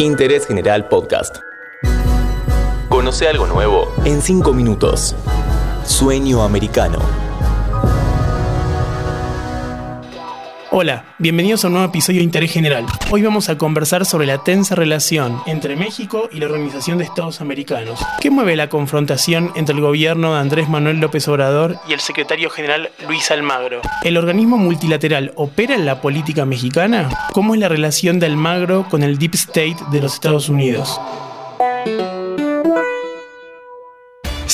Interés General Podcast. Conoce algo nuevo en 5 minutos. Sueño americano. Hola, bienvenidos a un nuevo episodio de Interés General. Hoy vamos a conversar sobre la tensa relación entre México y la Organización de Estados Americanos. ¿Qué mueve la confrontación entre el gobierno de Andrés Manuel López Obrador y el secretario general Luis Almagro? ¿El organismo multilateral opera en la política mexicana? ¿Cómo es la relación de Almagro con el Deep State de los Estados Unidos?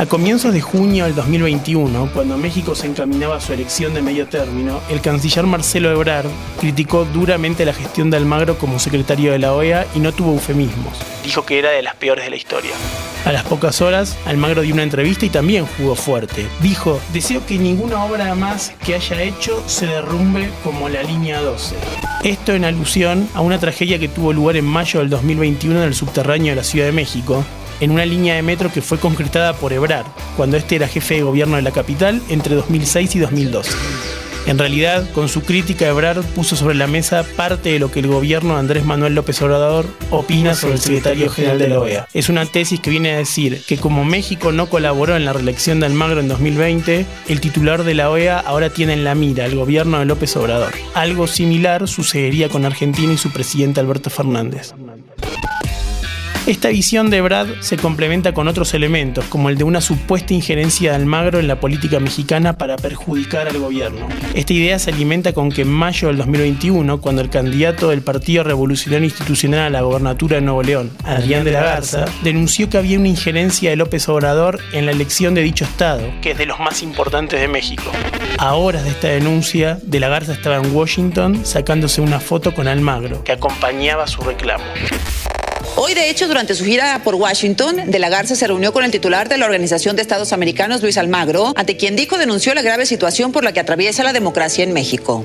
A comienzos de junio del 2021, cuando México se encaminaba a su elección de medio término, el canciller Marcelo Ebrard criticó duramente la gestión de Almagro como secretario de la OEA y no tuvo eufemismos. Dijo que era de las peores de la historia. A las pocas horas, Almagro dio una entrevista y también jugó fuerte. Dijo, deseo que ninguna obra más que haya hecho se derrumbe como la línea 12. Esto en alusión a una tragedia que tuvo lugar en mayo del 2021 en el subterráneo de la Ciudad de México, en una línea de metro que fue concretada por Ebrard, cuando este era jefe de gobierno de la capital entre 2006 y 2012. En realidad, con su crítica, Ebrard puso sobre la mesa parte de lo que el gobierno de Andrés Manuel López Obrador opina sobre el secretario general de la OEA. Es una tesis que viene a decir que como México no colaboró en la reelección de Almagro en 2020, el titular de la OEA ahora tiene en la mira al gobierno de López Obrador. Algo similar sucedería con Argentina y su presidente Alberto Fernández. Esta visión de Brad se complementa con otros elementos, como el de una supuesta injerencia de Almagro en la política mexicana para perjudicar al gobierno. Esta idea se alimenta con que en mayo del 2021, cuando el candidato del Partido Revolucionario Institucional a la gobernatura de Nuevo León, Adrián de la Garza, denunció que había una injerencia de López Obrador en la elección de dicho estado, que es de los más importantes de México. A horas de esta denuncia, de la Garza estaba en Washington sacándose una foto con Almagro, que acompañaba su reclamo. Hoy, de hecho, durante su gira por Washington, De la Garza se reunió con el titular de la Organización de Estados Americanos, Luis Almagro, ante quien dijo denunció la grave situación por la que atraviesa la democracia en México.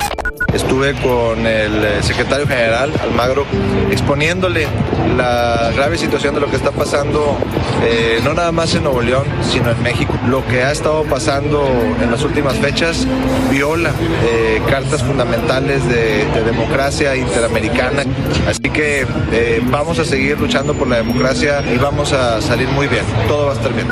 Estuve con el eh, secretario general, Almagro, exponiéndole la grave situación de lo que está pasando, eh, no nada más en Nuevo León, sino en México. Lo que ha estado pasando en las últimas fechas viola eh, cartas fundamentales de, democracia interamericana. Así que vamos a seguir luchando por la democracia y vamos a salir muy bien. Todo va a estar bien.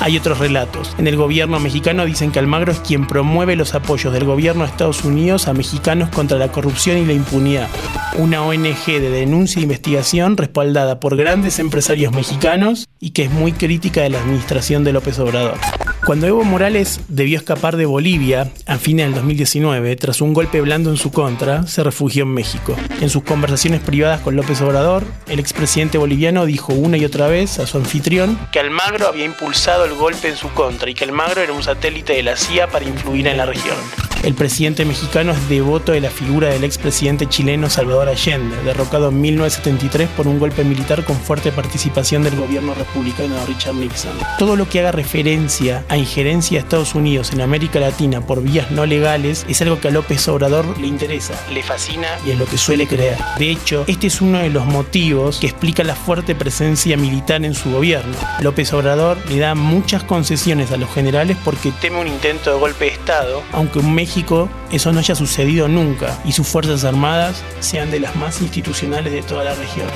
Hay otros relatos. En el gobierno mexicano dicen que Almagro es quien promueve los apoyos del gobierno de Estados Unidos a mexicanos contra la corrupción y la impunidad. Una ONG de denuncia e investigación respaldada por grandes empresarios mexicanos y que es muy crítica de la administración de López Obrador. Cuando Evo Morales debió escapar de Bolivia a fines del 2019, tras un golpe blando en su contra, se refugió en México. En sus conversaciones privadas con López Obrador, el expresidente boliviano dijo una y otra vez a su anfitrión que Almagro había impulsado el golpe en su contra y que Almagro era un satélite de la CIA para influir en la región. El presidente mexicano es devoto de la figura del expresidente chileno Salvador Allende, derrocado en 1973 por un golpe militar con fuerte participación del gobierno republicano de Richard Nixon. Todo lo que haga referencia a injerencia de Estados Unidos en América Latina por vías no legales es algo que a López Obrador le interesa, le fascina y es lo que suele creer. De hecho, este es uno de los motivos que explica la fuerte presencia militar en su gobierno. López Obrador le da muchas concesiones a los generales porque teme un intento de golpe de Estado, aunque un México México eso no haya sucedido nunca y sus Fuerzas Armadas sean de las más institucionales de toda la región.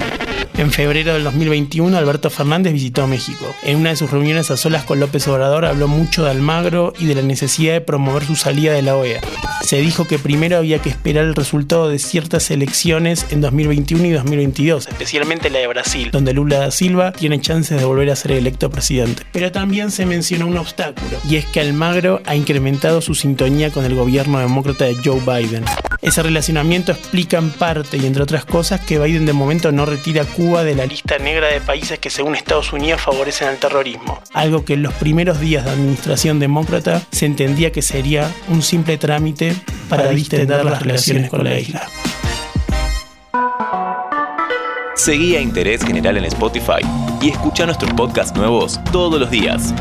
En febrero del 2021, Alberto Fernández visitó México. En una de sus reuniones a solas con López Obrador habló mucho de Almagro y de la necesidad de promover su salida de la OEA. Se dijo que primero había que esperar el resultado de ciertas elecciones en 2021 y 2022, especialmente la de Brasil, donde Lula da Silva tiene chances de volver a ser electo presidente. Pero también se mencionó un obstáculo, y es que Almagro ha incrementado su sintonía con el gobierno demócrata de Joe Biden. Ese relacionamiento explica en parte y entre otras cosas que Biden de momento no retira a Cuba de la lista negra de países que según Estados Unidos favorecen al terrorismo, algo que en los primeros días de administración demócrata se entendía que sería un simple trámite para distender las relaciones con la isla. Seguí a Interés General en Spotify y escucha nuestros podcasts nuevos todos los días.